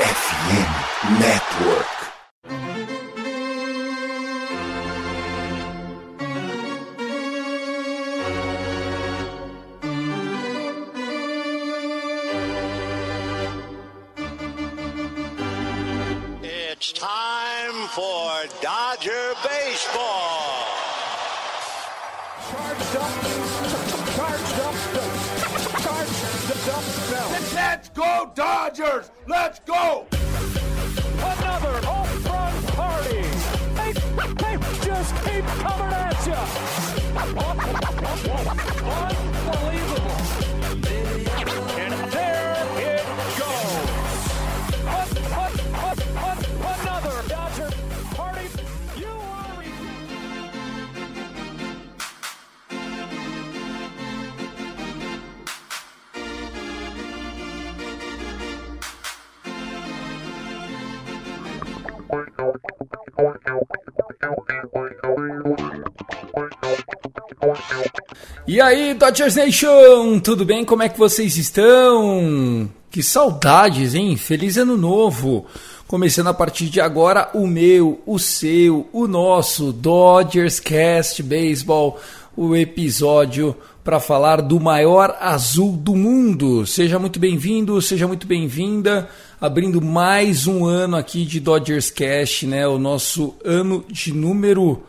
FM Network. It's time for Dodger Baseball. Charged up, charged up, charged up, Let's go Dodgers! Let's go! Another home run party. They, they just keep coming at you. Unbelievable. E aí, Dodgers Nation, tudo bem? Como é que vocês estão? Que saudades, hein? Feliz ano novo! Começando a partir de agora o meu, o seu, o nosso Dodgers Cast Baseball, o episódio para falar do maior azul do mundo. Seja muito bem-vindo, seja muito bem-vinda, abrindo mais um ano aqui de Dodgers Cast, né? O nosso ano de número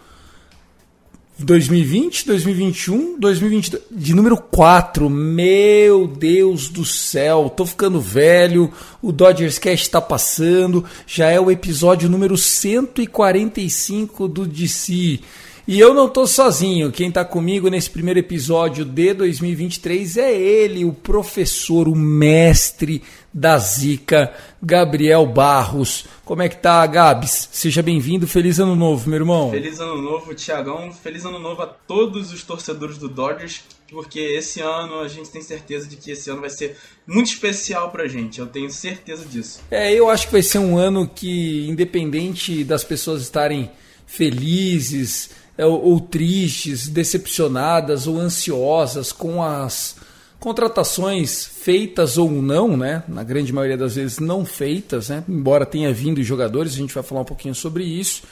2020, 2021, 2022, de número 4. Meu Deus do céu, tô ficando velho. O Dodgers Cast está passando. Já é o episódio número 145 do DC. E eu não tô sozinho. Quem tá comigo nesse primeiro episódio de 2023 é ele, o professor, o mestre da Zica, Gabriel Barros. Como é que tá, Gabs? Seja bem-vindo. Feliz ano novo, meu irmão. Feliz ano novo, Tiagão. Feliz ano novo a todos os torcedores do Dodgers, porque esse ano a gente tem certeza de que esse ano vai ser muito especial pra gente. Eu tenho certeza disso. É, eu acho que vai ser um ano que, independente das pessoas estarem felizes é, ou, ou tristes, decepcionadas ou ansiosas com as contratações feitas ou não, né? Na grande maioria das vezes não feitas, né? Embora tenha vindo jogadores, a gente vai falar um pouquinho sobre isso.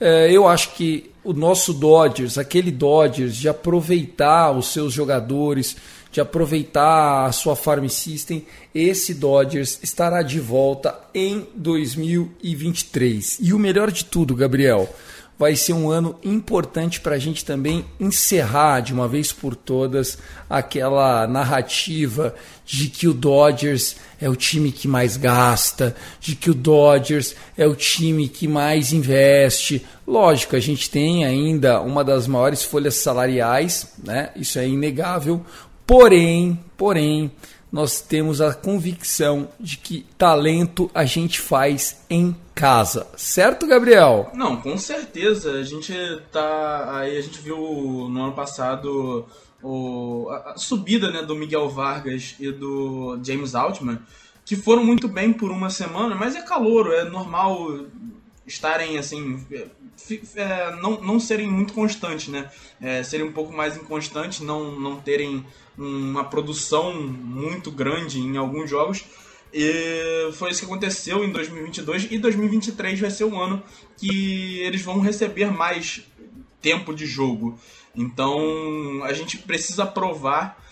É, eu acho que o nosso Dodgers, aquele Dodgers de aproveitar os seus jogadores, de aproveitar a sua farm system, esse Dodgers estará de volta em 2023. E o melhor de tudo, Gabriel, vai ser um ano importante para a gente também encerrar de uma vez por todas aquela narrativa de que o Dodgers é o time que mais gasta, de que o Dodgers é o time que mais investe. Lógico, a gente tem ainda uma das maiores folhas salariais, né? Isso é inegável. Porém, porém, nós temos a convicção de que talento a gente faz em casa. Certo, Gabriel? Não, com certeza. A gente tá. Aí a gente viu no ano passado o, a, subida né, do Miguel Vargas e do James Altman, que foram muito bem por uma semana, mas é calor, é normal estarem assim. fi- é, não, não serem muito constantes, né? É, serem um pouco mais inconstantes, não, não terem uma produção muito grande em alguns jogos. E foi isso que aconteceu em 2022 e 2023 vai ser um ano que eles vão receber mais tempo de jogo. Então a gente precisa provar,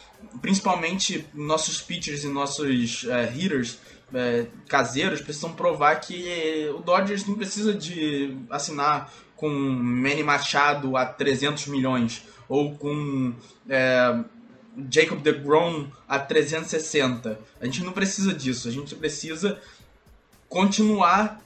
principalmente nossos pitchers e nossos é, hitters é, caseiros precisam provar que o Dodgers não precisa de assinar com Manny Machado a 300 milhões ou com é, Jacob DeGrom a 360. A gente não precisa disso. A gente precisa continuar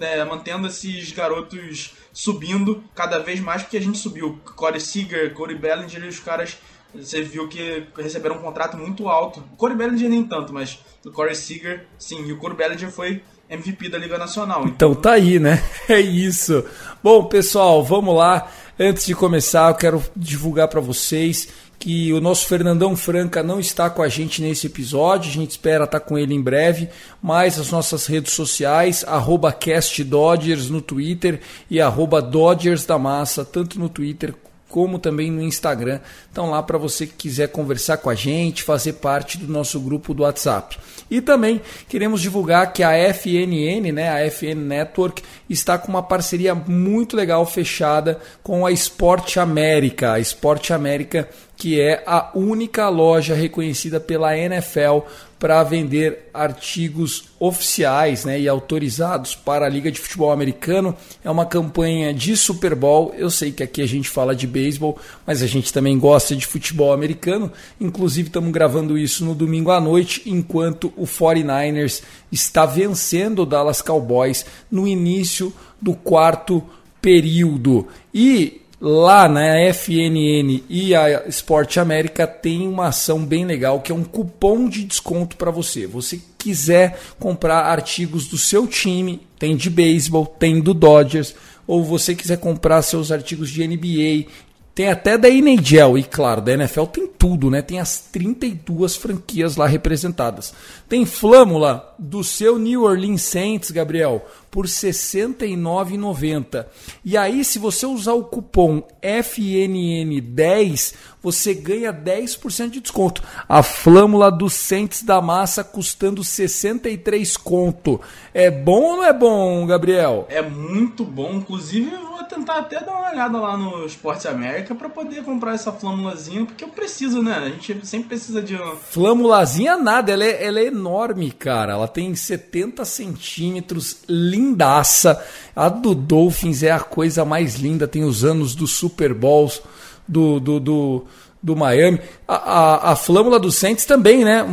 é, mantendo esses garotos subindo cada vez mais, porque a gente subiu. Corey Seager, Corey Bellinger e os caras, você viu que receberam um contrato muito alto. O Corey Bellinger nem tanto, mas o Corey Seager, sim. E o Corey Bellinger foi MVP da Liga Nacional. Então tá aí, né? É isso. Bom, pessoal, vamos lá. Antes de começar, eu quero divulgar para vocês que o nosso Fernandão Franca não está com a gente nesse episódio. A gente espera estar com ele em breve. Mas as nossas redes sociais, CastDodgers no Twitter e Dodgers da Massa, tanto no Twitter como também no Instagram. Então lá para você que quiser conversar com a gente, fazer parte do nosso grupo do WhatsApp. E também queremos divulgar que a FNN, né, a FN Network, está com uma parceria muito legal fechada com a Esporte América. A Esporte América que é a única loja reconhecida pela NFL para vender artigos oficiais né, e autorizados para a Liga de Futebol Americano. É uma campanha de Super Bowl. Eu sei que aqui a gente fala de beisebol, mas a gente também gosta de futebol americano. Inclusive, estamos gravando isso no domingo à noite, enquanto o 49ers está vencendo o Dallas Cowboys no início do quarto período. E lá na FNN e a Esporte América tem uma ação bem legal que é um cupom de desconto para você. Você quiser comprar artigos do seu time, tem de beisebol, tem do Dodgers, ou você quiser comprar seus artigos de NBA, tem até da NHL e claro, da NFL tem tudo, né? Tem as 32 franquias lá representadas. Tem flâmula do seu New Orleans Saints, Gabriel, por R$ 69,90. E aí, se você usar o cupom FNN10, você ganha 10% de desconto. A flâmula do Saints da Massa custando 63 conto. É bom ou não é bom, Gabriel? É muito bom. Inclusive, tentar até dar uma olhada lá no Esporte América para poder comprar essa flâmulazinha, porque eu preciso, né? A gente sempre precisa de uma... Flâmulazinha nada, ela é, ela é enorme, cara. Ela tem 70 centímetros, lindaça. A do Dolphins é a coisa mais linda, tem os anos dos Super Bowls do, do, do, do Miami. A, a, a flâmula do Saints também, né?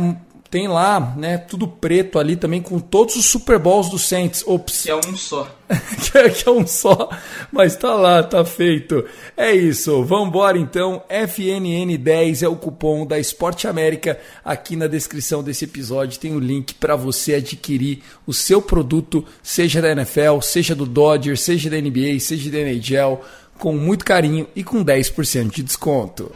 Tem lá, né, tudo preto ali também com todos os Super Bowls do Saints. Ops. Que é um só. que é um só, mas tá lá, tá feito. É isso, vambora então. FNN10 é o cupom da Esporte América. Aqui na descrição desse episódio tem o link para você adquirir o seu produto, seja da NFL, seja do Dodgers, seja da NBA, seja da NHL, com muito carinho e com 10% de desconto.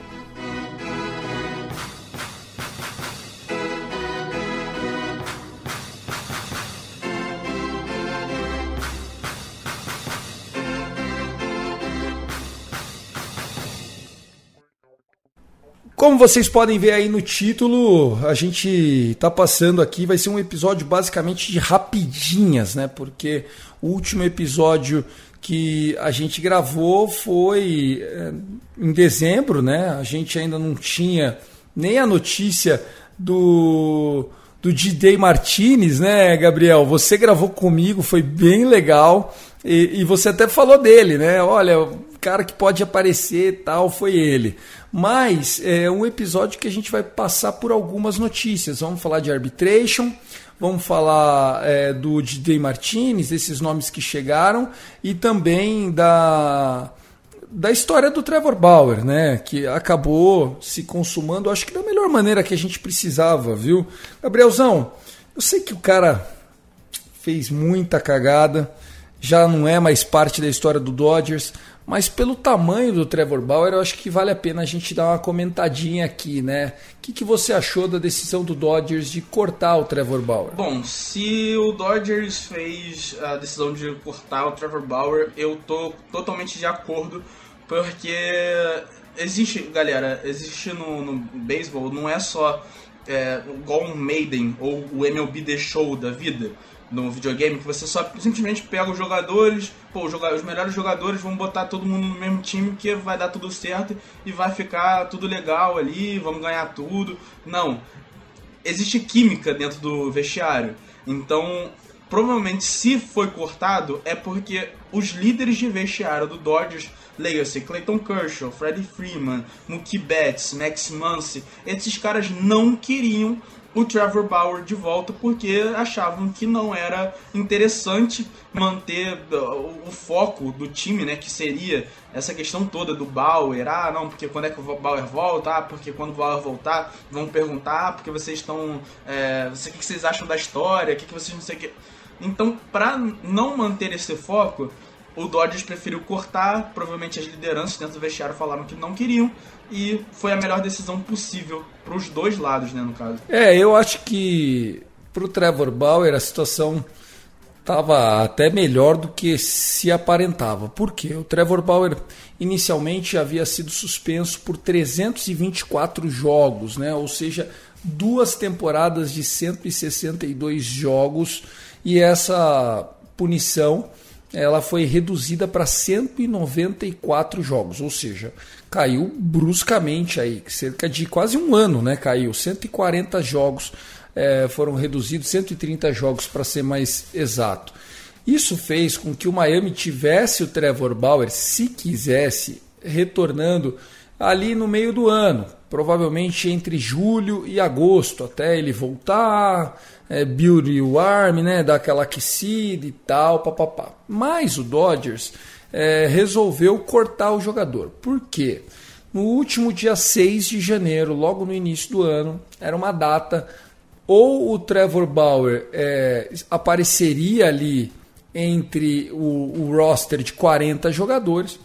Como vocês podem ver aí no título, a gente está passando aqui, vai ser um episódio basicamente de rapidinhas, né? Porque o último episódio que a gente gravou foi é, em dezembro, né? A gente ainda não tinha nem a notícia do do D.Day Martinez, né, Gabriel? Você gravou comigo, foi bem legal. E, e, você até falou dele, né? Olha, o cara que pode aparecer tal foi ele. Mas é um episódio que a gente vai passar por algumas notícias. Vamos falar de arbitration, vamos falar é, do DJ Martinez, esses nomes que chegaram, e também da, da história do Trevor Bauer, né? Que acabou se consumando, acho que da melhor maneira que a gente precisava, viu? Gabrielzão, eu sei que o cara fez muita cagada já não é mais parte da história do Dodgers, mas pelo tamanho do Trevor Bauer, eu acho que vale a pena a gente dar uma comentadinha aqui, né? O que, que você achou da decisão do Dodgers de cortar o Trevor Bauer? Bom, se o Dodgers fez a decisão de cortar o Trevor Bauer, eu tô totalmente de acordo, porque existe, galera, existe no, no beisebol, não é só é, igual Maiden ou o MLB The Show da vida no videogame que você só simplesmente pega os jogadores, pô, os melhores jogadores vão botar todo mundo no mesmo time que vai dar tudo certo e vai ficar tudo legal ali, vamos ganhar tudo. Não. Existe química dentro do vestiário. Então, provavelmente se foi cortado é porque os líderes de vestiário do Dodgers, leia-se Clayton Kershaw, Freddie Freeman, Mookie Betts, Max Muncy, esses caras não queriam o Trevor Bauer de volta porque achavam que não era interessante manter o foco do time, né, que seria essa questão toda do Bauer, ah, não, porque quando é que o Bauer volta, ah, porque quando o Bauer voltar, vão perguntar, ah, porque vocês estão, é, o que vocês acham da história, o que vocês não sei o que... Então, para não manter esse foco, o Dodgers preferiu cortar, provavelmente as lideranças dentro do vestiário falaram que não queriam, e foi a melhor decisão possível para os dois lados, né, no caso. É, eu acho que para o Trevor Bauer a situação estava até melhor do que se aparentava. Por quê? O Trevor Bauer inicialmente havia sido suspenso por 324 jogos, né? ou seja, duas temporadas de 162 jogos, e essa punição ela foi reduzida para 194 jogos, ou seja, caiu bruscamente aí, cerca de quase um ano, né? Caiu 140 jogos é, foram reduzidos, 130 jogos para ser mais exato. Isso fez com que o Miami tivesse o Trevor Bauer, se quisesse, retornando ali no meio do ano, provavelmente entre julho e agosto, até ele voltar, é, build o arm, né, dar aquela aquecida e tal, papapá. Mas o Dodgers é, resolveu cortar o jogador. Por quê? No último dia 6 de janeiro, logo no início do ano, era uma data ou o Trevor Bauer é, apareceria ali entre o, o, roster de 40 jogadores,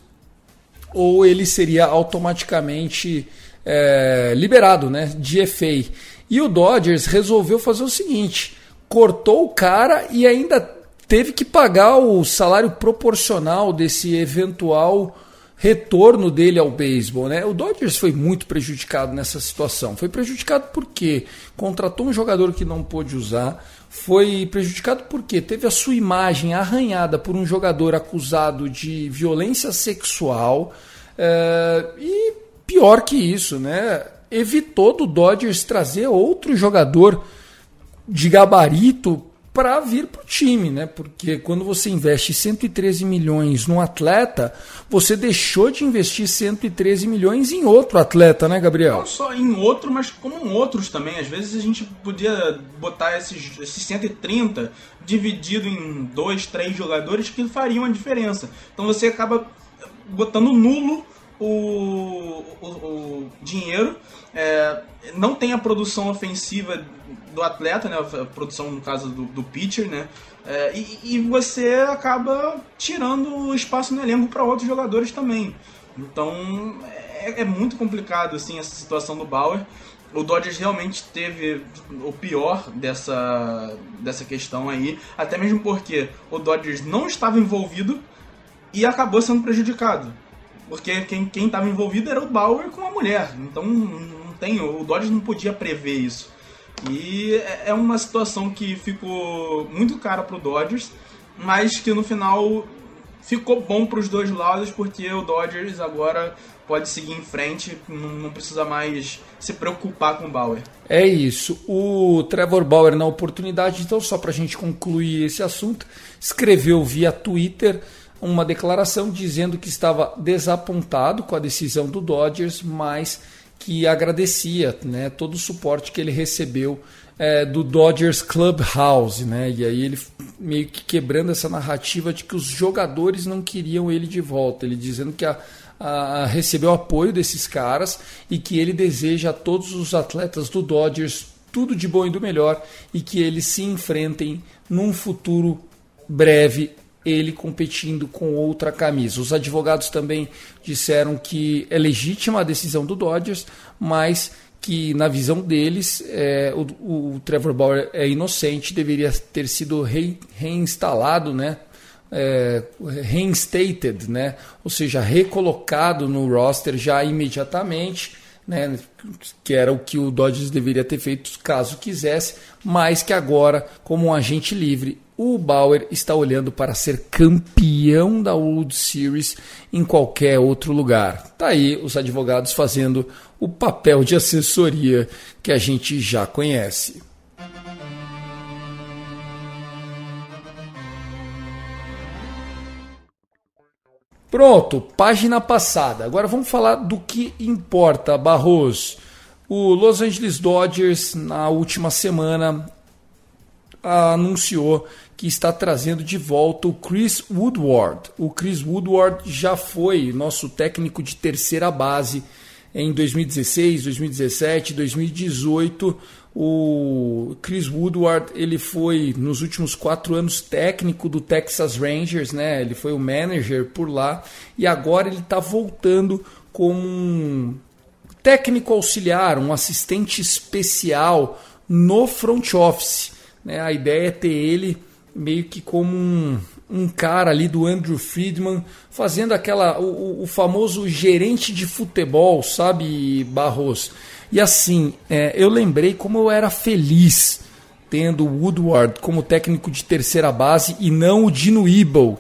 ou ele seria automaticamente é, liberado né, de FA. E o Dodgers resolveu fazer o seguinte: cortou o cara e ainda teve que pagar o salário proporcional desse eventual retorno dele ao beisebol, né? O Dodgers foi muito prejudicado nessa situação. Foi prejudicado porque contratou um jogador que não pôde usar, foi prejudicado porque teve a sua imagem arranhada por um jogador acusado de violência sexual é, e pior que isso, né? Evitou do Dodgers trazer outro jogador de gabarito para vir para o time, né? Porque quando você investe 113 milhões num atleta, você deixou de investir 113 milhões em outro atleta, né, Gabriel? Não só em outro, mas como em outros também. Às vezes a gente podia botar esses, esses 130 dividido em dois, três jogadores que fariam a diferença. Então você acaba botando nulo o, o, o dinheiro, é, não tem a produção ofensiva do atleta, né, a produção no caso do, do pitcher, né, é, e, e, você acaba tirando espaço no elenco para outros jogadores também. Então é, é, muito complicado assim essa situação do Bauer. O Dodgers realmente teve o pior dessa, dessa questão aí, até mesmo porque o Dodgers não estava envolvido e acabou sendo prejudicado. Porque quem estava envolvido era o Bauer com a mulher. Então não tem, o Dodgers não podia prever isso. E é, é uma situação que ficou muito cara pro Dodgers, mas que no final ficou bom para os dois lados, porque o Dodgers agora pode seguir em frente, não, precisa mais se preocupar com o Bauer. É isso. O Trevor Bauer, na oportunidade, então, só para a gente concluir esse assunto, escreveu via Twitter uma declaração dizendo que estava desapontado com a decisão do Dodgers, mas que agradecia né, todo o suporte que ele recebeu é, do Dodgers Clubhouse, né? E aí ele meio que quebrando essa narrativa de que os jogadores não queriam ele de volta, ele dizendo que a, a, recebeu apoio desses caras e que ele deseja a todos os atletas do Dodgers tudo de bom e do melhor e que eles se enfrentem num futuro breve ele competindo com outra camisa. Os advogados também disseram que é legítima a decisão do Dodgers, mas que na visão deles é, o, o, Trevor Bauer é inocente, deveria ter sido re, reinstalado, né? É, reinstated, né? ou seja, recolocado no roster já imediatamente, né? que era o que o Dodgers deveria ter feito caso quisesse, mas que agora, como um agente livre, o Bauer está olhando para ser campeão da World Series em qualquer outro lugar. Tá aí os advogados fazendo o papel de assessoria que a gente já conhece. Pronto, página passada. Agora vamos falar do que importa, Barros. O Los Angeles Dodgers, na última semana, anunciou que está trazendo de volta o Chris Woodward. O Chris Woodward já foi nosso técnico de terceira base em 2016, 2017, 2018. O Chris Woodward ele foi nos últimos quatro anos técnico do Texas Rangers, né? Ele foi o manager por lá e agora ele está voltando como um técnico auxiliar, um assistente especial no front office. Né? A ideia é ter ele meio que como um, um cara ali do Andrew Friedman, fazendo aquela o, o famoso gerente de futebol, sabe, Barros? E assim, é, eu lembrei como eu era feliz tendo o Woodward como técnico de terceira base e não o Dino Ebel.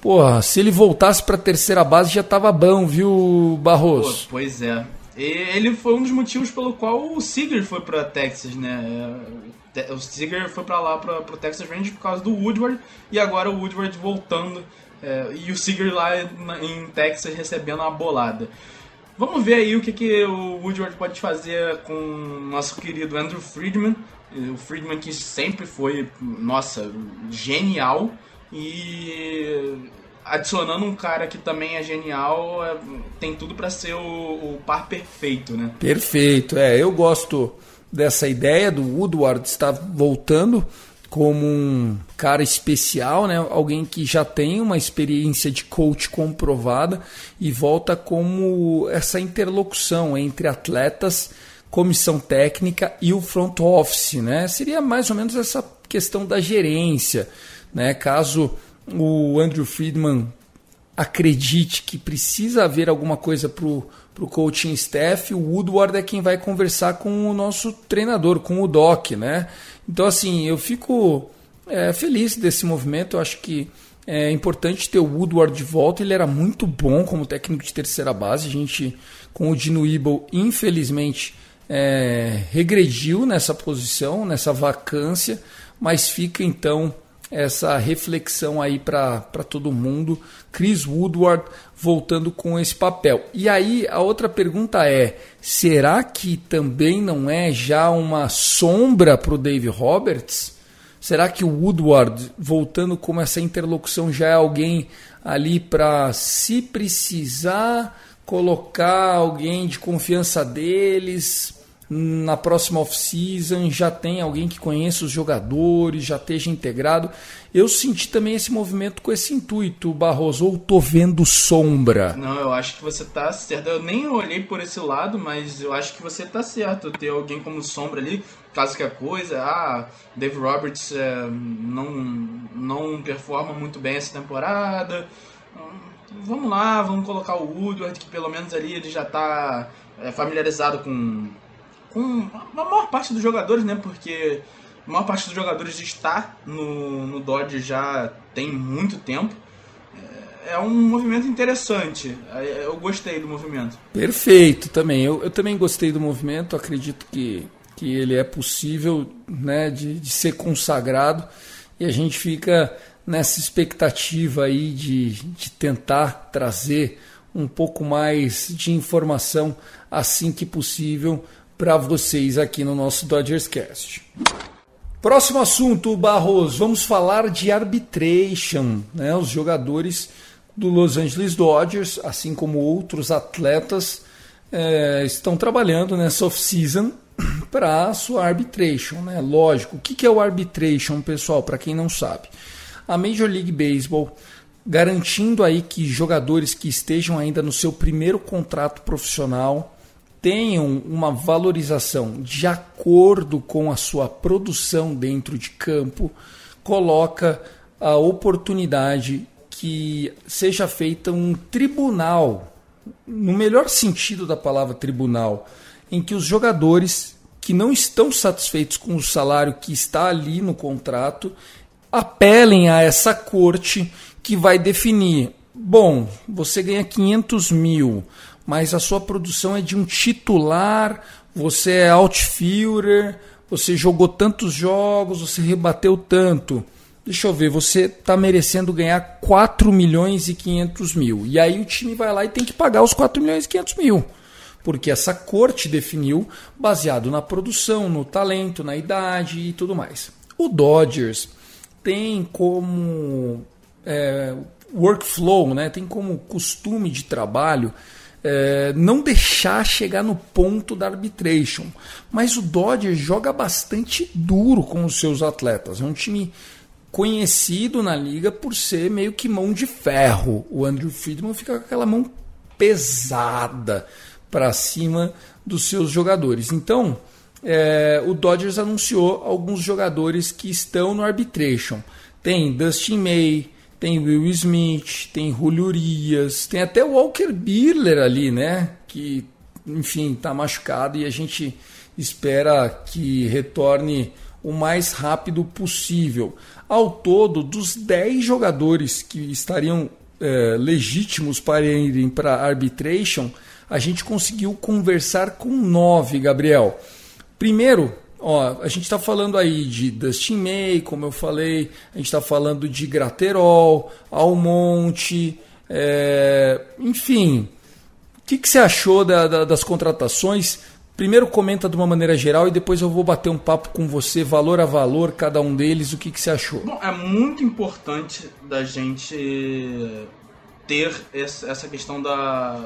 Porra, se ele voltasse para terceira base já tava bom, viu, Barros? Pô, pois é. Ele foi um dos motivos pelo qual o Seager foi para Texas, né? O Seager foi para lá para o Texas Rangers por causa do Woodward e agora o Woodward voltando é, e o Seager lá em Texas recebendo uma bolada. Vamos ver aí o que, que o Woodward pode fazer com o nosso querido Andrew Friedman. O Friedman que sempre foi, nossa, genial. E adicionando um cara que também é genial, é, tem tudo para ser o, o, par perfeito, né? Perfeito, é. Eu gosto dessa ideia do Woodward estar voltando como um cara especial, né? Alguém que já tem uma experiência de coach comprovada e volta como essa interlocução entre atletas, comissão técnica e o front office, né? Seria mais ou menos essa questão da gerência, né? Caso o Andrew Friedman acredite que precisa haver alguma coisa para o coaching staff, o Woodward é quem vai conversar com o nosso treinador, com o Doc, né? Então, assim, eu fico é, feliz desse movimento. Eu acho que é importante ter o Woodward de volta. Ele era muito bom como técnico de terceira base. A gente, com o Dino Ebel, infelizmente, é, regrediu nessa posição, nessa vacância. Mas fica então essa reflexão aí para todo mundo. Chris Woodward voltando com esse papel. E aí a outra pergunta é: será que também não é já uma sombra para o Dave Roberts? Será que o Woodward, voltando com essa interlocução, já é alguém ali para, se precisar, colocar alguém de confiança deles, na próxima off-season já tem alguém que conheça os jogadores, já esteja integrado. Eu senti também esse movimento com esse intuito, Barroso, ou tô vendo sombra? Não, eu acho que você tá certo. Eu nem olhei por esse lado, mas eu acho que você tá certo. Ter alguém como sombra ali, caso que a coisa, ah, Dave Roberts é, não, não performa muito bem essa temporada. Vamos lá, vamos colocar o Woodward, que pelo menos ali ele já tá é, familiarizado com com a maior parte dos jogadores, né? Porque a maior parte dos jogadores está no, no Dodge já tem muito tempo. É, é um movimento interessante. Eu gostei do movimento. Perfeito, também. Eu, eu também gostei do movimento. Acredito que, que ele é possível né, de, de ser consagrado. E a gente fica nessa expectativa aí de, de tentar trazer um pouco mais de informação assim que possível para vocês aqui no nosso Dodgers Cast. Próximo assunto, Barros, vamos falar de arbitration. Né? Os jogadores do Los Angeles Dodgers, assim como outros atletas, é, estão trabalhando nessa off-season para a sua arbitration. Né? Lógico, o que é o arbitration, pessoal, para quem não sabe? A Major League Baseball garantindo aí que jogadores que estejam ainda no seu primeiro contrato profissional tenham uma valorização de acordo com a sua produção dentro de campo, coloca a oportunidade que seja feita um tribunal, no melhor sentido da palavra tribunal, em que os jogadores que não estão satisfeitos com o salário que está ali no contrato apelem a essa corte que vai definir. Bom, você ganha 500 mil, mas a sua produção é de um titular, você é outfielder, você jogou tantos jogos, você rebateu tanto. Deixa eu ver, você está merecendo ganhar 4 milhões e 500 mil. E aí o time vai lá e tem que pagar os 4 milhões e 500 mil. Porque essa corte definiu baseado na produção, no talento, na idade e tudo mais. O Dodgers tem como é, workflow, né? tem como costume de trabalho é, não deixar chegar no ponto da arbitration. Mas o Dodgers joga bastante duro com os seus atletas. É um time conhecido na liga por ser meio que mão de ferro. O Andrew Friedman fica com aquela mão pesada para cima dos seus jogadores. Então, é, o Dodgers anunciou alguns jogadores que estão no arbitration. Tem Dustin May, tem Will Smith, tem Julio tem até Walker Buehler ali, né? Que, enfim, está machucado e a gente espera que retorne o mais rápido possível. Ao todo, dos 10 jogadores que estariam é, legítimos para irem para arbitration, a gente conseguiu conversar com nove, Gabriel. Primeiro, ó, a gente está falando aí de Dustin May, como eu falei, a gente está falando de Graterol, Almonte, é, enfim. O que, que você achou da, da, das contratações? Primeiro comenta de uma maneira geral e depois eu vou bater um papo com você, valor a valor, cada um deles, o que, que você achou? Bom, é muito importante da gente ter essa questão da.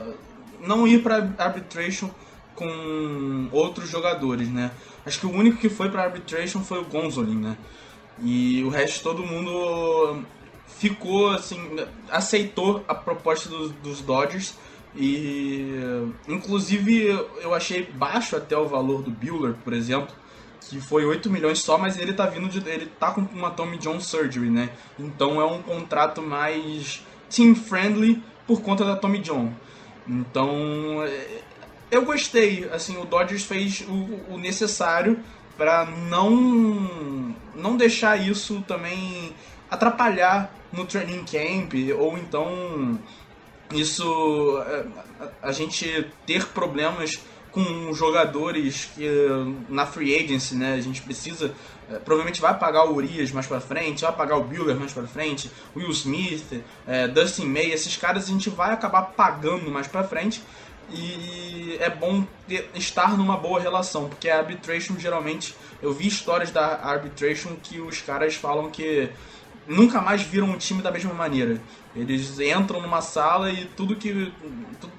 não ir para arbitration com outros jogadores, né? Acho que o único que foi para arbitration foi o Gonzolin, né? E o resto todo mundo ficou assim, aceitou a proposta dos, dos Dodgers e inclusive eu achei baixo até o valor do Bueller, por exemplo, que foi 8 milhões só, mas ele tá vindo de ele tá com uma Tommy John surgery, né? Então é um contrato mais team friendly por conta da Tommy John. Então é, eu gostei, assim, o Dodgers fez o, o necessário para não não deixar isso também atrapalhar no training camp ou então isso a, a gente ter problemas com jogadores que na free agency, né, a gente precisa é, provavelmente vai pagar o Urias mais para frente, vai pagar o Bueller mais para frente, Will Smith, é, Dustin May, esses caras a gente vai acabar pagando mais para frente e é bom ter, estar numa boa relação, porque a arbitration geralmente eu vi histórias da arbitration que os caras falam que nunca mais viram um time da mesma maneira. Eles entram numa sala e tudo que.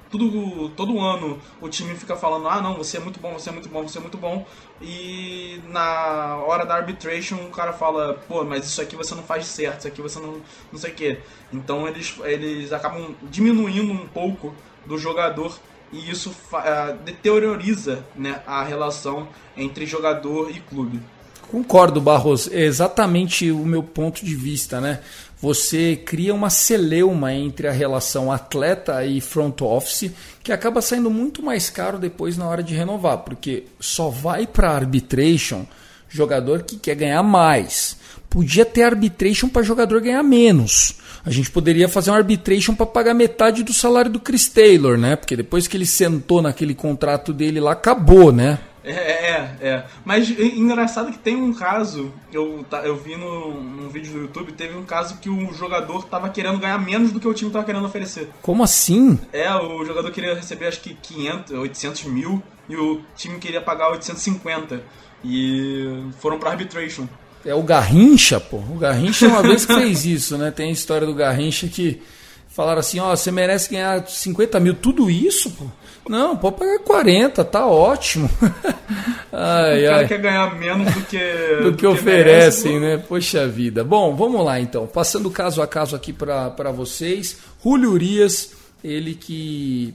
Tudo, todo ano o time fica falando: ah, não, você é muito bom, você é muito bom, você é muito bom. E na hora da arbitration o cara fala: pô, mas isso aqui você não faz certo, isso aqui você não. não sei o quê. Então eles, eles acabam diminuindo um pouco do jogador e isso uh, deterioriza né, a relação entre jogador e clube. Concordo, Barros. É exatamente o meu ponto de vista, né? Você cria uma celeuma entre a relação atleta e front office que acaba saindo muito mais caro depois na hora de renovar, porque só vai para arbitration jogador que quer ganhar mais. Podia ter arbitration para jogador ganhar menos. A gente poderia fazer um arbitration para pagar metade do salário do Chris Taylor, né? Porque depois que ele sentou naquele contrato dele lá, acabou, né? É, é, é. Mas engraçado que tem um caso, eu, eu vi no, num vídeo do YouTube, teve um caso que o jogador tava querendo ganhar menos do que o time tava querendo oferecer. Como assim? É, o jogador queria receber acho que 500, 800 mil e o time queria pagar 850. E foram pra arbitration. É o Garrincha, pô. O Garrincha uma vez que fez isso, né? Tem a história do Garrincha que falaram assim, ó, você merece ganhar 50 mil, tudo isso, pô. Não, pode pagar 40, tá ótimo. ai, o cara ai. quer ganhar menos do que, do, do que, oferecem, merece, né? Poxa vida. Bom, vamos lá então. Passando caso a caso aqui para vocês. Julio Urias, ele que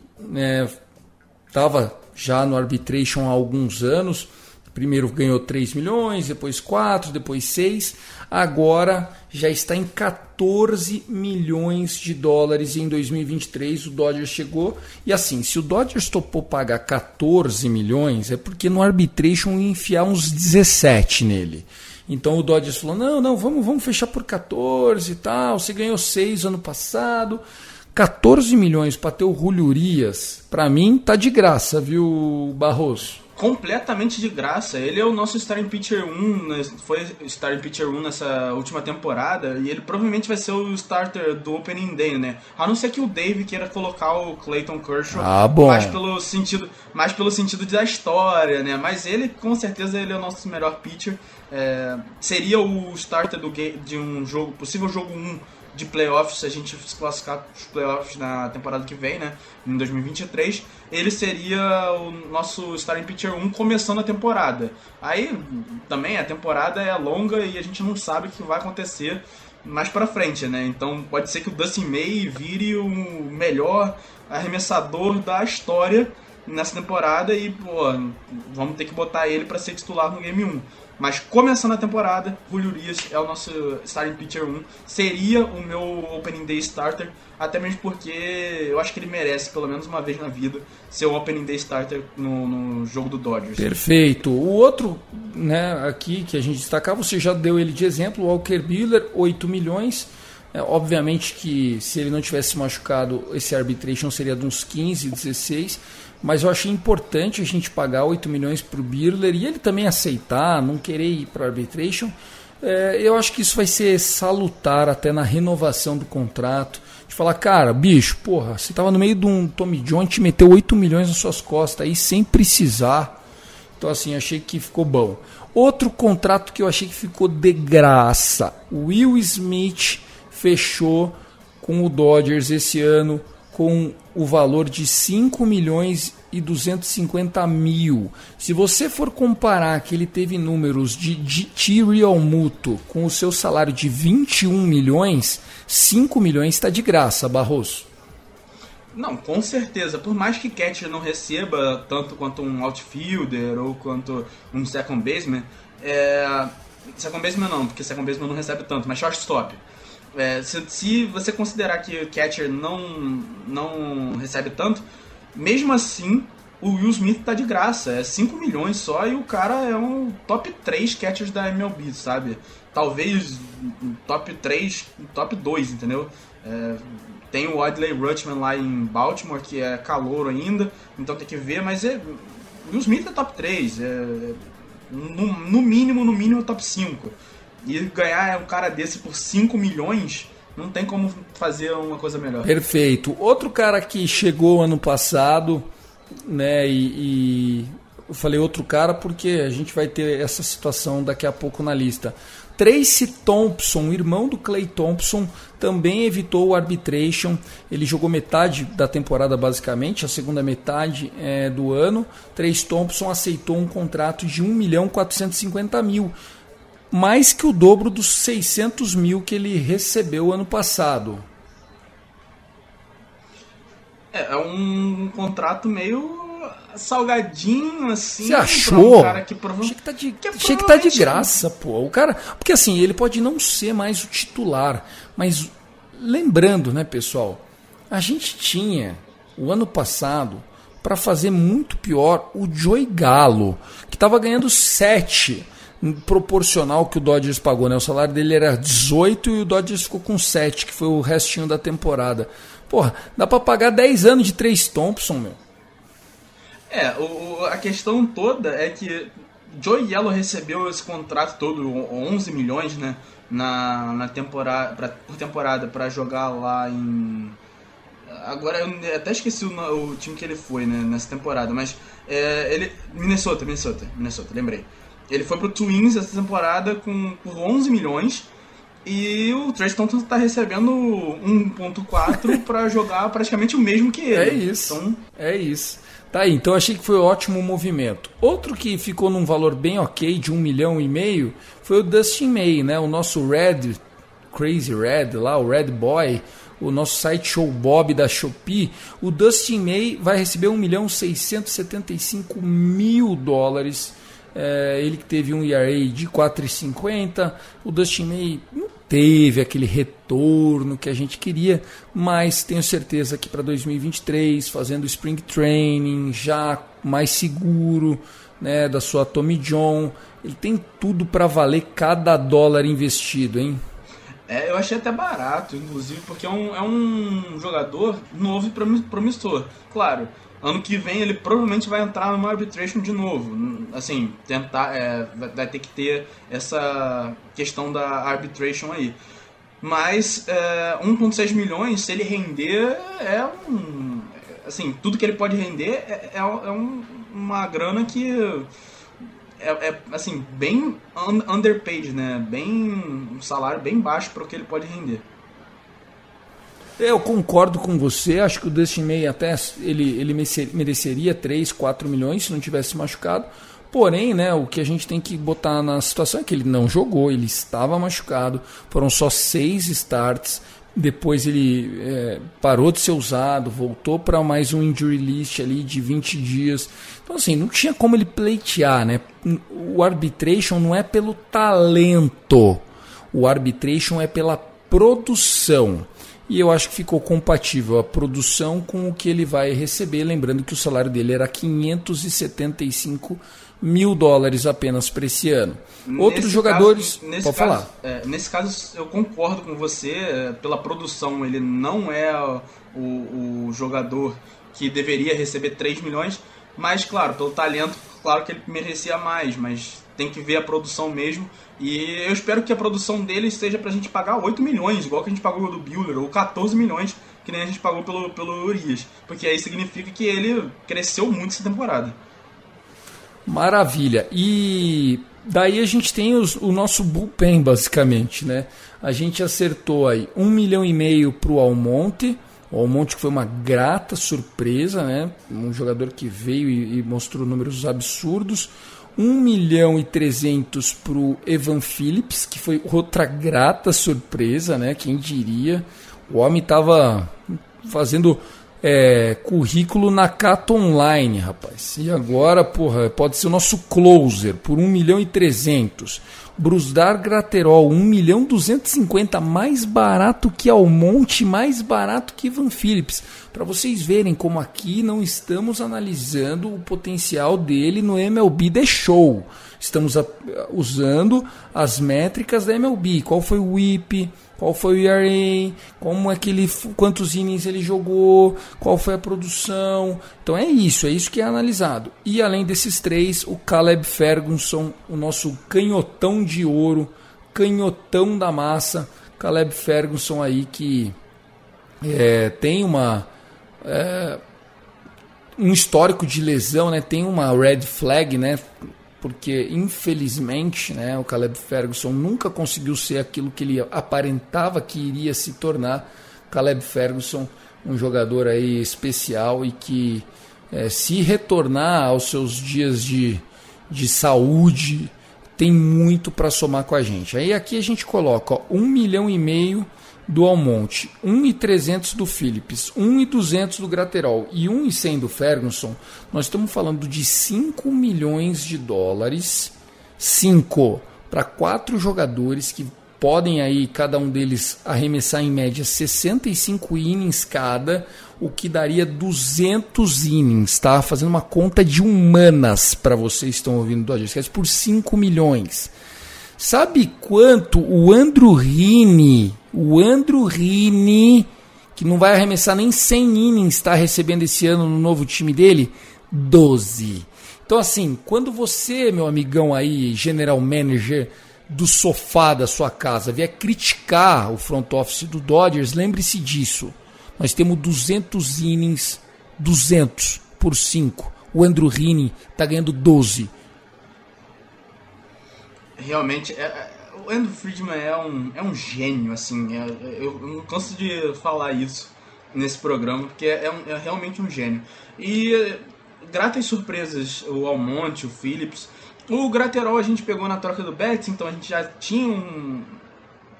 estava né, já no arbitration há alguns anos. Primeiro ganhou 3 milhões, depois 4, depois 6. Agora já está em 14 milhões de dólares em 2023. O Dodgers chegou. E assim, se o Dodgers topou pagar 14 milhões, é porque no arbitration ia enfiar uns 17 nele. Então o Dodgers falou: não, não, vamos, vamos fechar por 14 e tal. Você ganhou 6 ano passado. 14 milhões para ter o Julio Urias, para mim tá de graça, viu, Barroso? Completamente de graça. Ele é o nosso starting pitcher 1, né? foi starting pitcher 1 nessa última temporada e ele provavelmente vai ser o starter do opening day, né? A não ser que o Dave queira colocar o Clayton Kershaw ah, mais pelo sentido, mais pelo sentido da história, né? Mas ele com certeza ele é o nosso melhor pitcher. É, seria o starter do de um jogo, possível jogo 1 de playoffs, se a gente se classificar os playoffs na temporada que vem, né, em 2023, ele seria o nosso starting pitcher 1 começando a temporada. Aí também a temporada é longa e a gente não sabe o que vai acontecer mais para frente, né? Então pode ser que o Dustin May vire o melhor arremessador da história nessa temporada e, pô, vamos ter que botar ele para ser titular no game 1. Mas começando a temporada, Julio Urias é o nosso starting pitcher 1. Seria o meu opening day starter, até mesmo porque eu acho que ele merece, pelo menos uma vez na vida, ser o opening day starter no, no jogo do Dodgers. Perfeito. O outro, né, aqui que a gente destacava, você já deu ele de exemplo, o Walker Buehler, 8 milhões. É, obviamente que se ele não tivesse machucado, esse arbitration seria de uns 15, 16 mas eu achei importante a gente pagar 8 milhões para o Birler e ele também aceitar, não querer ir para arbitration. É, eu acho que isso vai ser salutar até na renovação do contrato. De falar, cara, bicho, porra, você tava no meio de um Tommy John, te meteu 8 milhões nas suas costas aí sem precisar. Então, assim, achei que ficou bom. Outro contrato que eu achei que ficou de graça: Will Smith fechou com o Dodgers esse ano com o valor de 5 milhões e 250 mil. Se você for comparar que ele teve números de, de T-Real Muto com o seu salário de 21 milhões, 5 milhões está de graça, Barroso. Não, com certeza. Por mais que catcher não receba tanto quanto um outfielder ou quanto um second baseman, é... second baseman não, porque second baseman não recebe tanto, mas shortstop. É, se, se, você considerar que o catcher não, não recebe tanto, mesmo assim o Will Smith tá de graça. É 5 milhões só e o cara é um top 3 catchers da MLB, sabe? Talvez top 3, top 2, entendeu? É, tem o Adley Rutschman lá em Baltimore, que é calouro ainda, então tem que ver, mas é, Will Smith é top 3, é, no, no mínimo, no mínimo top 5. E ganhar um cara desse por 5 milhões, não tem como fazer uma coisa melhor. Perfeito. Outro cara que chegou ano passado, né, e, e eu falei outro cara porque a gente vai ter essa situação daqui a pouco na lista. Tracy Thompson, irmão do Clay Thompson, também evitou o arbitration. Ele jogou metade da temporada, basicamente, a segunda metade é, do ano. Tracy Thompson aceitou um contrato de 1 milhão 450 mil mais que o dobro dos 600 mil que ele recebeu ano passado. É, é um contrato meio salgadinho, assim. Você achou? Um cara que prova... Achei que tá de, que achei que tá de graça, pô. O cara. Porque assim, ele pode não ser mais o titular. Mas lembrando, né, pessoal? A gente tinha o ano passado para fazer muito pior o Joey Galo, que estava ganhando 7 proporcional que o Dodgers pagou, né? O salário dele era 18 e o Dodgers ficou com 7, que foi o restinho da temporada. Porra, dá para pagar 10 anos de 3 Thompson, meu. É, o, a questão toda é que Joey Yellow recebeu esse contrato todo, 11 milhões, né? Na, na temporada, pra, por temporada para jogar lá em. Agora eu até esqueci o, o, time que ele foi né, nessa temporada, mas é, ele. Minnesota, Minnesota, Minnesota, lembrei. Ele foi pro Twins essa temporada com, por 11 milhões. E o Trace Thompson está recebendo 1.4 para jogar praticamente o mesmo que ele. É isso. Então... É isso. Tá aí, então achei que foi um ótimo movimento. Outro que ficou num valor bem ok, de um milhão e meio, foi o Dustin May, né? O nosso Red, Crazy Red lá, o Red Boy, o nosso site Show Bob da Shopee. O Dustin May vai receber 1 milhão 675 mil dólares é, ele que teve um ERA de 4,50. O Dustin May não teve aquele retorno que a gente queria, mas tenho certeza que para 2023, fazendo Spring Training, já mais seguro né, da sua Tommy John, ele tem tudo para valer cada dólar investido, hein? É, eu achei até barato, inclusive, porque é um, é um jogador novo e promissor. Claro, ano que vem ele provavelmente vai entrar numa arbitration de novo. Assim, tentar. É, vai ter que ter essa questão da arbitration aí. Mas é, 1,6 milhões, se ele render, é um. Assim, tudo que ele pode render é, é, é um, uma grana que. É, é, assim, bem underpaid, né? Bem. um salário bem baixo para o que ele pode render. Eu concordo com você, acho que o Dustin May até ele, ele mereceria 3, 4 milhões se não tivesse machucado. Porém, né, o que a gente tem que botar na situação é que ele não jogou, ele estava machucado, foram só seis starts, depois ele é, parou de ser usado, voltou para mais um injury list ali de 20 dias. Então, assim, não tinha como ele pleitear, né? O arbitration não é pelo talento, o arbitration é pela produção. E eu acho que ficou compatível a produção com o que ele vai receber. Lembrando que o salário dele era 575 mil dólares apenas para esse ano. Outros Nesse jogadores. caso- nesse pode caso, falar. é, nesse caso, eu concordo com você. é, pela produção, ele não é o, o jogador que deveria receber 3 milhões. Mas, claro, pelo talento, claro que ele merecia mais. Mas tem que ver a produção mesmo. E eu espero que a produção dele seja pra gente pagar 8 milhões, igual que a gente pagou do Bueller, ou 14 milhões, que nem a gente pagou pelo, pelo Urias. Porque aí significa que ele cresceu muito essa temporada. Maravilha. E daí a gente tem os- o nosso bullpen, basicamente, né? A gente acertou aí um milhão e meio para o Almonte. O Almonte foi uma grata surpresa, né? Um jogador que veio e, e mostrou números absurdos. 1 milhão e 300 para o Evan Phillips, que foi outra grata surpresa, né? Quem diria? O homem estava fazendo é, currículo na Cato Online, rapaz. E agora, porra, pode ser o nosso closer por 1 milhão e 300. Brusdar Graterol, 1 milhão 250, mais barato que Almonte, mais barato que Van Phillips. Para vocês verem como aqui não estamos analisando o potencial dele no MLB The Show. Estamos usando as métricas da MLB. Qual foi o WHIP? Qual foi o ERA? Como é que ele, quantos innings ele jogou? Qual foi a produção? Então é isso, é isso que é analisado. E além desses três, o Caleb Ferguson, o nosso canhotão de ouro, canhotão da massa, Caleb Ferguson aí que é, tem uma é, um histórico de lesão, né? Tem uma red flag, né? Porque infelizmente, né, o Caleb Ferguson nunca conseguiu ser aquilo que ele aparentava que iria se tornar. Caleb Ferguson, um jogador aí especial e que eh, se retornar aos seus dias de, de saúde tem muito para somar com a gente. Aí aqui a gente coloca ó, um milhão e meio do Almonte, 1.300 do Phillips, 1.200 do Graterol e 1.100 do Ferguson, nós estamos falando de 5 milhões de dólares, 5 para quatro jogadores que podem aí cada um deles arremessar em média 65 innings cada, o que daria 200 innings, tá? Fazendo uma conta de humanas para vocês que estão ouvindo do Dodgers por 5 milhões. Sabe quanto o Andrew Rini, o Andrew Rini, que não vai arremessar nem 100 innings, está recebendo esse ano no novo time dele? 12. Então, assim, quando você, meu amigão aí, general manager do sofá da sua casa, vier criticar o front office do Dodgers, lembre-se disso. Nós temos 200 innings, 200 por 5. O Andrew Rini está ganhando 12 realmente é, é, o Andrew Friedman é um, é um gênio assim é, eu, eu não canso de falar isso nesse programa porque é, um, é realmente um gênio. E é, gratas surpresas o Almonte o Phillips o Graterol a gente pegou na troca do Betts então a gente já tinha um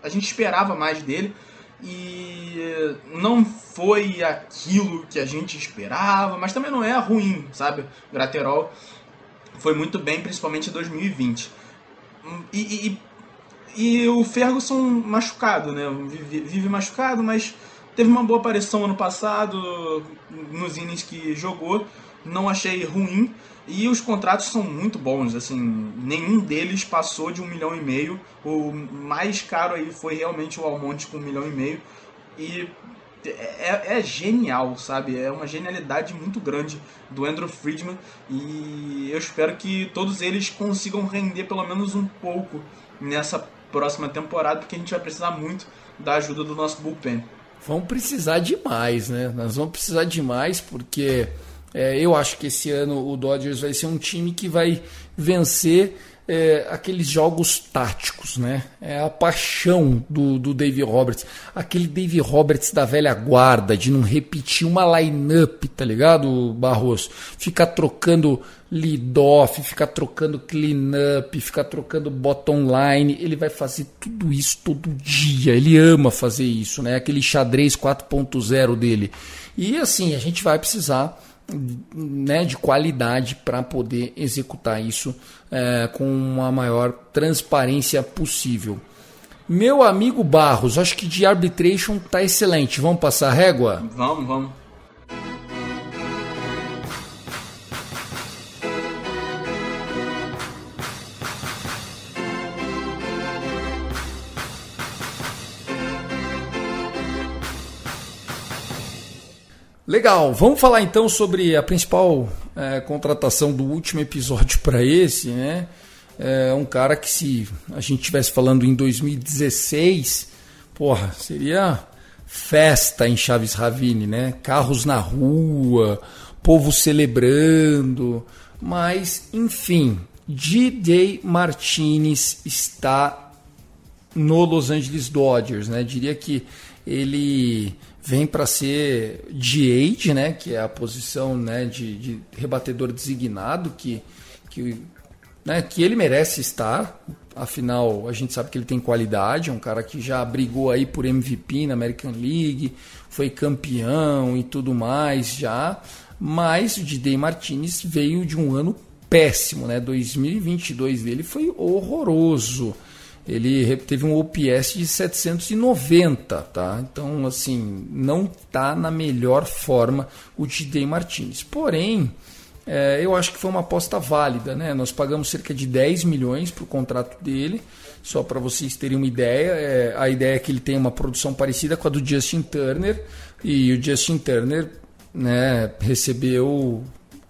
a gente esperava mais dele e não foi aquilo que a gente esperava mas também não é ruim sabe? O Graterol foi muito bem principalmente em 2020 e, e, e, o Ferguson machucado, né? Vive, machucado, mas teve uma boa aparição ano passado nos innings que jogou. Não achei ruim. E os contratos são muito bons, assim, nenhum deles passou de um milhão e meio. O mais caro aí foi realmente o Almonte com um milhão e meio. E é, é, genial, sabe? É uma genialidade muito grande do Andrew Friedman e eu espero que todos eles consigam render pelo menos um pouco nessa próxima temporada, porque a gente vai precisar muito da ajuda do nosso bullpen. Vamos precisar demais, né? Nós vamos precisar demais porque é, eu acho que esse ano o Dodgers vai ser um time que vai vencer é, aqueles jogos táticos, né? É a paixão do, do Dave Roberts. Aquele Dave Roberts da velha guarda, de não repetir uma line-up, tá ligado, Barroso? Ficar trocando lead-off, ficar trocando clean-up, ficar trocando bottom line. Ele vai fazer tudo isso todo dia. Ele ama fazer isso, né? Aquele xadrez 4.0 dele. E assim, a gente vai precisar né, de qualidade para poder executar isso é, com a maior transparência possível. Meu amigo Barros, acho que de arbitration tá excelente. Vamos passar régua? Vamos, vamos. Legal, vamos falar então sobre a principal é, contratação do último episódio para esse, né? É um cara que se a gente estivesse falando em 2016, porra, seria festa em Chaves Ravine, né? Carros na rua, povo celebrando, mas enfim, DJ Martinez está no Los Angeles Dodgers, né? Diria que ele vem para ser DH, né, que é a posição né, de, de rebatedor designado, que, que, né, que ele merece estar. Afinal, a gente sabe que ele tem qualidade, é um cara que já brigou aí por MVP na American League, foi campeão e tudo mais já. Mas o Didei Martinez veio de um ano péssimo, né? 2022 dele foi horroroso ele teve um OPS de 790, tá? Então, assim, não está na melhor forma o Tidei Martins. Porém, é, eu acho que foi uma aposta válida, né? Nós pagamos cerca de 10 milhões para o contrato dele, só para vocês terem uma ideia. É, a ideia é que ele tem uma produção parecida com a do Justin Turner, e o Justin Turner né, recebeu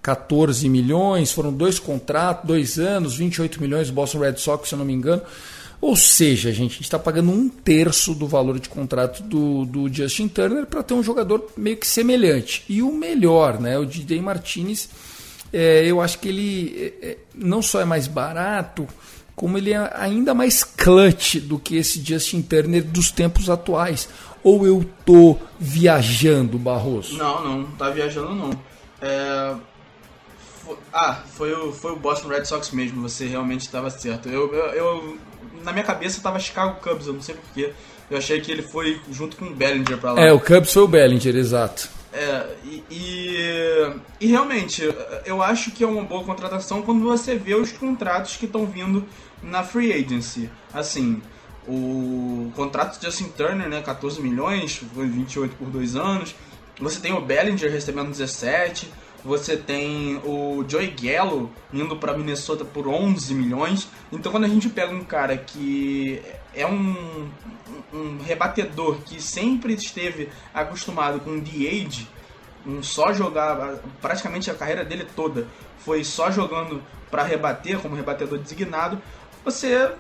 14 milhões, foram dois contratos, dois anos, 28 milhões Boston Red Sox, se eu não me engano. Ou seja, gente, a gente está pagando um terço do valor de contrato do, do Justin Turner para ter um jogador meio que semelhante. E o melhor, né? O DJ Martinez, é, eu acho que ele é, é, não só é mais barato, como ele é ainda mais clutch do que esse Justin Turner dos tempos atuais. Ou eu tô viajando, Barroso? Não, não, tá viajando não. É... Ah, foi o, foi o Boston Red Sox mesmo, você realmente estava certo. Eu, eu, eu na minha cabeça tava Chicago Cubs, eu não sei porquê. Eu achei que ele foi junto com o Bellinger pra lá. É, o Cubs foi o Bellinger, exato. É, e, e, e, realmente, eu acho que é uma boa contratação quando você vê os contratos que estão vindo na free agency. Assim, o contrato de Justin Turner, né, 14 milhões, foi 28 por dois anos. Você tem o Bellinger recebendo 17. Você tem o Joey Gallo indo para Minnesota por 11 milhões. Então, quando a gente pega um cara que é um, um rebatedor que sempre esteve acostumado com DH, um só jogar praticamente a carreira dele toda foi só jogando para rebater como rebatedor designado, você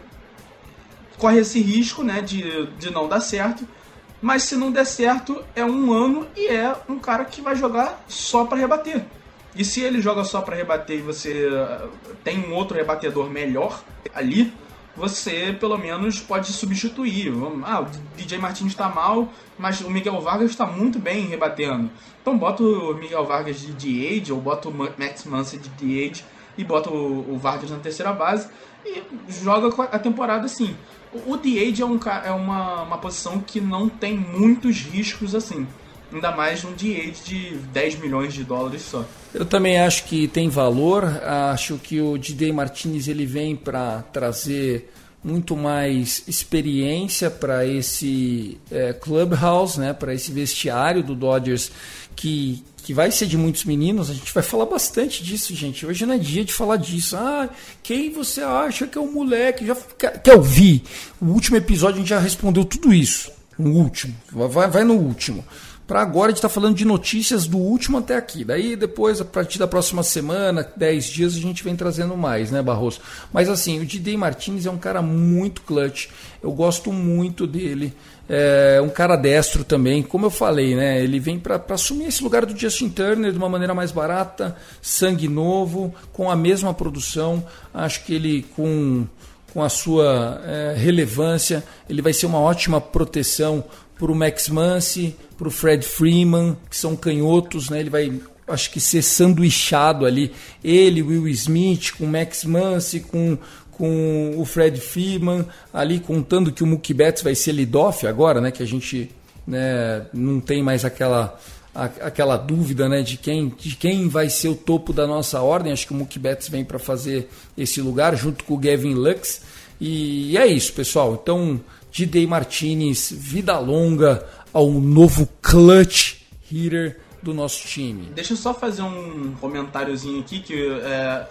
corre esse risco, né, de, de não dar certo. Mas se não der certo, é um ano e é um cara que vai jogar só para rebater. E se ele joga só para rebater e você uh, tem um outro rebatedor melhor ali, você pelo menos pode substituir. Ah, o DJ Martins está mal, mas o Miguel Vargas está muito bem rebatendo. Então bota o Miguel Vargas de DH ou bota o Max Muncy de DH e bota o, Vargas na terceira base e joga a temporada assim. O DH é, um, é uma, uma posição que não tem muitos riscos assim. Ainda mais num DH de 10 milhões de dólares só. Eu também acho que tem valor. Acho que o Didei Martinez ele vem para trazer muito mais experiência para esse é, clubhouse, né, para esse vestiário do Dodgers que, que vai ser de muitos meninos. A gente vai falar bastante disso, gente. Hoje não é dia de falar disso. Ah, quem você acha que é o moleque? Já quer ouvir? O último episódio a gente já respondeu tudo isso. O último. Vai, vai no último para agora a gente está falando de notícias do último até aqui. Daí depois, a partir da próxima semana, 10 dias, a gente vem trazendo mais, né, Barroso? Mas assim, o Didei Martins é um cara muito clutch. Eu gosto muito dele. É um cara destro também, como eu falei, né? Ele vem para assumir esse lugar do Justin Turner de uma maneira mais barata, sangue novo, com a mesma produção. Acho que ele com com a sua é, relevância, ele vai ser uma ótima proteção para o Max Muncy, para o Fred Freeman, que são canhotos, né? Ele vai, acho que ser sanduichado ali. Ele, Will Smith, com o Max Muncy, com, com o Fred Freeman, ali contando que o Mookie Betts vai ser lead-off agora, né? Que a gente né, não tem mais aquela aquela dúvida né, de, quem, de quem vai ser o topo da nossa ordem. Acho que o Mookie Betts vem para fazer esse lugar junto com o Gavin Lux. E é isso, pessoal. Então, Didei Martinez, vida longa ao novo clutch hitter do nosso time. Deixa eu só fazer um comentáriozinho aqui que é,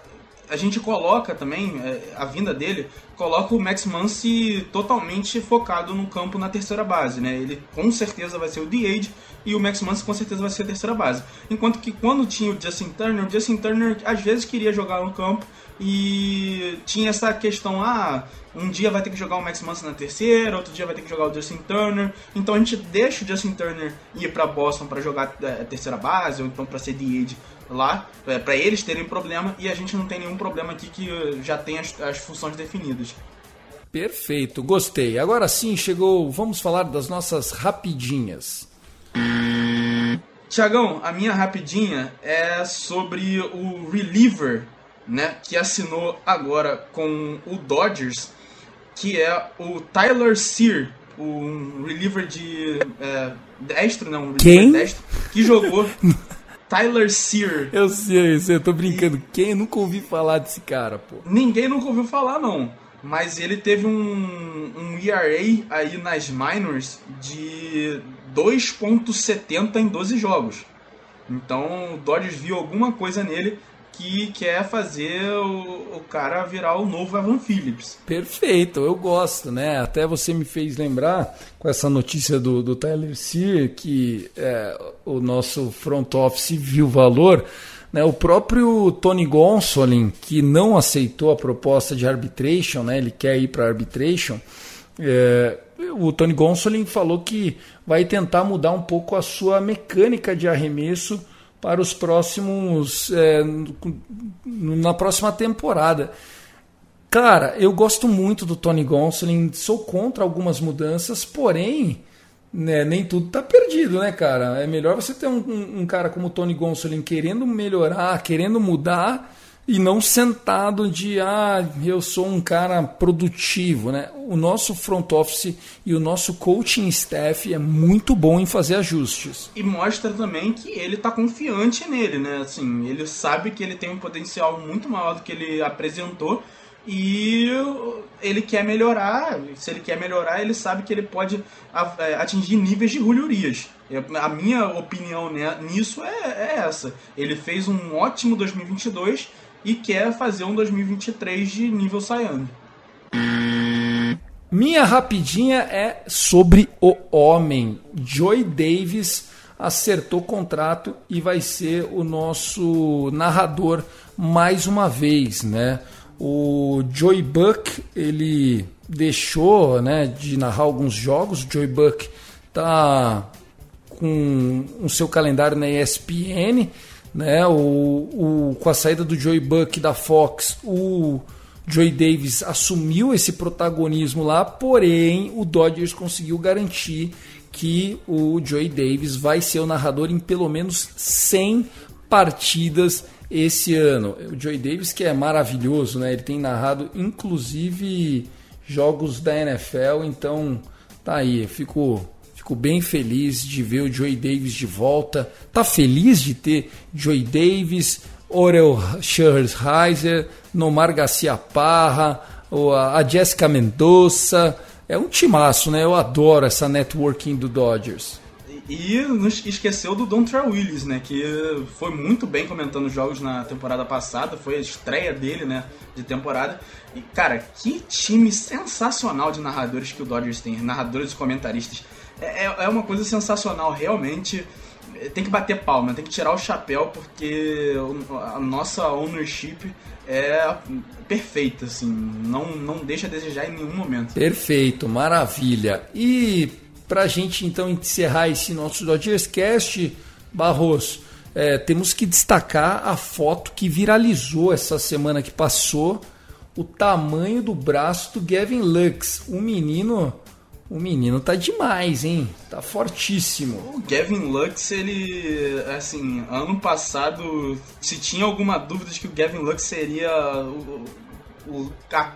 a gente coloca também, é, a vinda dele, coloca o Max Muncy totalmente focado no campo na terceira base, né? Ele com certeza vai ser o DH e o Max Muncy com certeza vai ser a terceira base. Enquanto que quando tinha o Justin Turner, o Justin Turner às vezes queria jogar no campo e tinha essa questão, ah, um dia vai ter que jogar o Max Muncy na terceira, outro dia vai ter que jogar o Justin Turner. Então a gente deixa o Justin Turner ir para Boston para jogar a é, terceira base ou então para ser DH lá, é, para eles terem problema, e a gente não tem nenhum problema aqui que já tem as, as funções definidas. Perfeito, gostei. Agora sim chegou, vamos falar das nossas rapidinhas. Tiagão, a minha rapidinha é sobre o reliever, né, que assinou agora com o Dodgers, que é o Tyler Sear, um reliever de é, destro, não, um Quem? destro, que jogou Tyler Sear. Eu sei, eu sei, eu tô brincando. E... Quem? Nunca ouvi falar desse cara, pô. Ninguém nunca ouviu falar, não. Mas ele teve um, um ERA aí nas minors de 2.70 em 12 jogos. Então o Dodgers viu alguma coisa nele que quer fazer o, o, cara virar o novo Evan Phillips. Perfeito, eu gosto, né? Até você me fez lembrar com essa notícia do, do Tyler Sear que é, o nosso front office viu valor. Né, o próprio Tony Gonsolin, que não aceitou a proposta de arbitration, né, ele quer ir para arbitration, é, o Tony Gonsolin falou que vai tentar mudar um pouco a sua mecânica de arremesso para os próximos. É, na próxima temporada. Cara, eu gosto muito do Tony Gonsolin, sou contra algumas mudanças, porém, né, nem tudo está perdido, né, cara? É melhor você ter um, um, um cara como o Tony Gonsolin querendo melhorar, querendo mudar, e não sentado de ah, eu sou um cara produtivo, né? O nosso front office e o nosso coaching staff é muito bom em fazer ajustes. E mostra também que ele está confiante nele, né? Assim, ele sabe que ele tem um potencial muito maior do que ele apresentou e ele quer melhorar. Se ele quer melhorar, ele sabe que ele pode é, atingir níveis de rulhurias. A minha opinião né, nisso é, é essa. Ele fez um ótimo 2022 e quer fazer um 2023 de nível Sayang. Minha rapidinha é sobre o homem. Joy Davis acertou contrato e vai ser o nosso narrador mais uma vez, né? O Joey Buck, ele deixou, né, de narrar alguns jogos. O Joey Buck tá com o seu calendário na ESPN né? O, o, com a saída do Joey Buck da Fox, o Joey Davis assumiu esse protagonismo lá, porém o Dodgers conseguiu garantir que o Joey Davis vai ser o narrador em pelo menos 100 partidas esse ano. O Joey Davis que é maravilhoso, né? Ele tem narrado inclusive jogos da NFL, então tá aí, eu fico bem feliz de ver o Joey Davis de volta. Tá feliz de ter Joey Davis, Orel Scherzheiser, Nomar Garcia Parra, a Jessica Mendoza. É um timaço, né? Eu adoro essa networking do Dodgers. E nos esqueceu do Dontrell Willis, né? Que foi muito bem comentando jogos na temporada passada, foi a estreia dele, né? De temporada. E, cara, que time sensacional de narradores que o Dodgers tem, narradores e comentaristas. É, é, uma coisa sensacional, realmente. Tem que bater palma, tem que tirar o chapéu, porque a nossa ownership é perfeita, assim, não, não deixa a desejar em nenhum momento. Perfeito, maravilha. E para a gente então encerrar esse nosso Dodgers Cast, Barros, é, temos que destacar a foto que viralizou essa semana que passou, o tamanho do braço do Gavin Lux, o menino o menino tá demais, hein? Tá fortíssimo. O Gavin Lux, ele. Assim, ano passado, se tinha alguma dúvida de que o Gavin Lux seria o, o,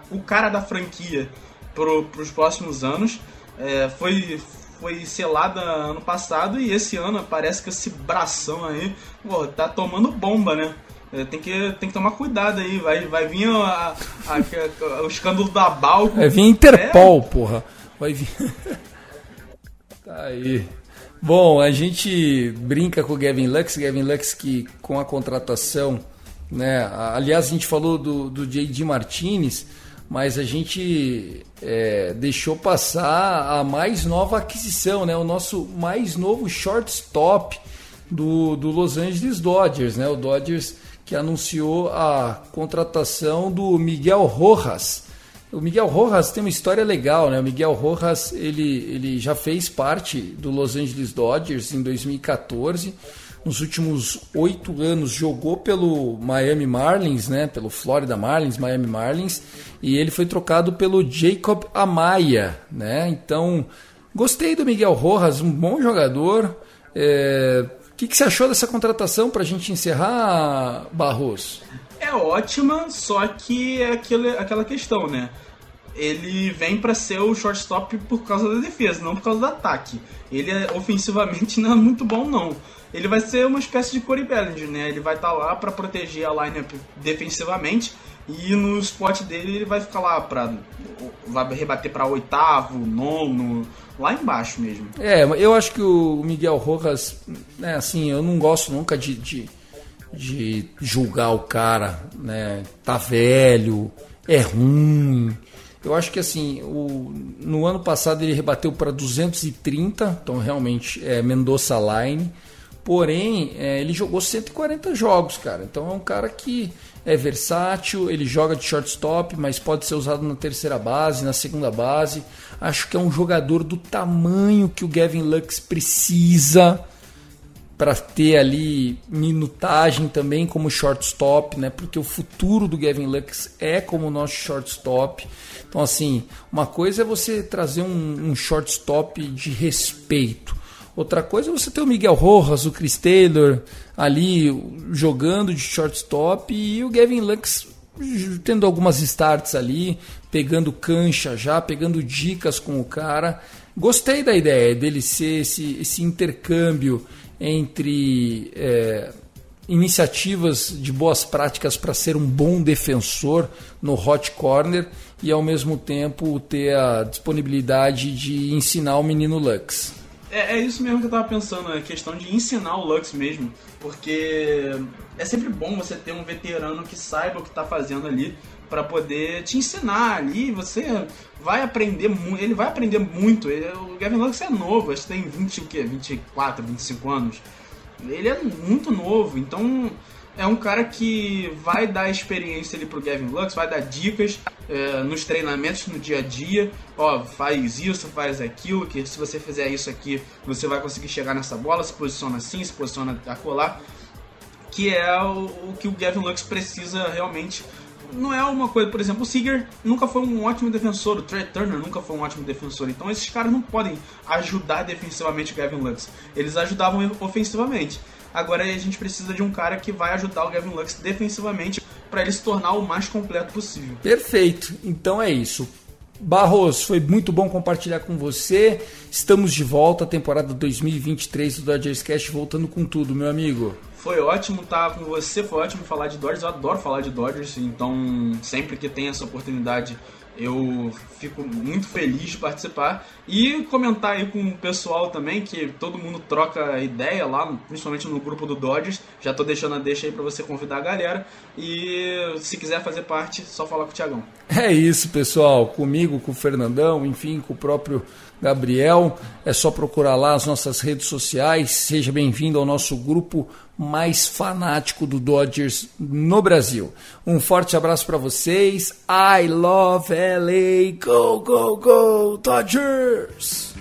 o cara da franquia pro, pros próximos anos, é, foi, foi selada ano passado e esse ano parece que esse bração aí pô, tá tomando bomba, né? É, tem que, tem que tomar cuidado aí, vai, vai vir a, a, a, o escândalo da Balco. Vai vir Interpol, é. porra. Vai vir. tá aí. Bom, a gente brinca com o Gavin Lux, Gavin Lux que com a contratação, né? Aliás, a gente falou do, do J.D. Martinez, mas a gente é, deixou passar a mais nova aquisição, né? O nosso mais novo shortstop do, do Los Angeles Dodgers, né? O Dodgers que anunciou a contratação do Miguel Rojas o Miguel Rojas tem uma história legal, né? O Miguel Rojas ele, ele já fez parte do Los Angeles Dodgers em 2014. Nos últimos oito anos jogou pelo Miami Marlins, né? Pelo Florida Marlins, Miami Marlins, e ele foi trocado pelo Jacob Amaya, né? Então gostei do Miguel Rojas, um bom jogador. É... O que, que você achou dessa contratação para a gente encerrar, Barros? É ótima, só que é aquela questão, né? Ele vem para ser o shortstop por causa da defesa, não por causa do ataque. Ele é, ofensivamente não é muito bom não. Ele vai ser uma espécie de Corey Bellinger, né? Ele vai estar tá lá para proteger a lineup defensivamente e no spot dele ele vai ficar lá para vai rebater para oitavo, nono, lá embaixo mesmo. É, eu acho que o Miguel Rojas, né, assim, eu não gosto nunca de, de, de julgar o cara, né? Tá velho, é ruim. Eu acho que assim, o, no ano passado ele rebateu para 230, então realmente é Mendoza Line. Porém, é, ele jogou 140 jogos, cara. Então é um cara que é versátil, ele joga de shortstop, mas pode ser usado na terceira base, na segunda base. Acho que é um jogador do tamanho que o Gavin Lux precisa para ter ali minutagem também como shortstop, né? Porque o futuro do Gavin Lux é como nosso shortstop. Então, assim, uma coisa é você trazer um, um shortstop de respeito. Outra coisa é você ter o Miguel Rojas, o Chris Taylor ali jogando de shortstop e o Gavin Lux tendo algumas starts ali, pegando cancha já, pegando dicas com o cara. Gostei da ideia dele ser esse, esse intercâmbio entre é, iniciativas de boas práticas para ser um bom defensor no hot corner e ao mesmo tempo ter a disponibilidade de ensinar o menino Lux. É, é isso mesmo que eu estava pensando, a questão de ensinar o Lux mesmo, porque é sempre bom você ter um veterano que saiba o que está fazendo ali para poder te ensinar ali, você vai aprender muito, ele vai aprender muito. Ele, o Gavin Lux é novo, acho que tem 20, o quê? 24, 25 anos. Ele é muito novo, então é um cara que vai dar experiência ali pro Gavin Lux, vai dar dicas é, nos treinamentos no dia a dia. Ó, faz isso, faz aquilo, que se você fizer isso aqui, você vai conseguir chegar nessa bola, se posiciona assim, se posiciona a colar. Que é o, o que o Gavin Lux precisa realmente não é uma coisa, por exemplo, o Seager nunca foi um ótimo defensor, o Trey Turner nunca foi um ótimo defensor, então esses caras não podem ajudar defensivamente o Gavin Lux. Eles ajudavam ofensivamente. Agora a gente precisa de um cara que vai ajudar o Gavin Lux defensivamente para ele se tornar o mais completo possível. Perfeito. Então é isso. Barros, foi muito bom compartilhar com você. Estamos de volta, temporada 2023 do Dodgers Cast, voltando com tudo, meu amigo. Foi ótimo estar com você, foi ótimo falar de Dodgers. Eu adoro falar de Dodgers, então sempre que tem essa oportunidade eu fico muito feliz de participar e comentar aí com o pessoal também, que todo mundo troca ideia lá, principalmente no grupo do Dodgers. Já tô deixando a deixa aí para você convidar a galera. E se quiser fazer parte, só falar com o Tiagão. É isso, pessoal. Comigo, com o Fernandão, enfim, com o próprio Gabriel. É só procurar lá as nossas redes sociais. Seja bem-vindo ao nosso grupo mais fanático do Dodgers no Brasil. Um forte abraço para vocês. I love LA. Go, go, go, Dodgers!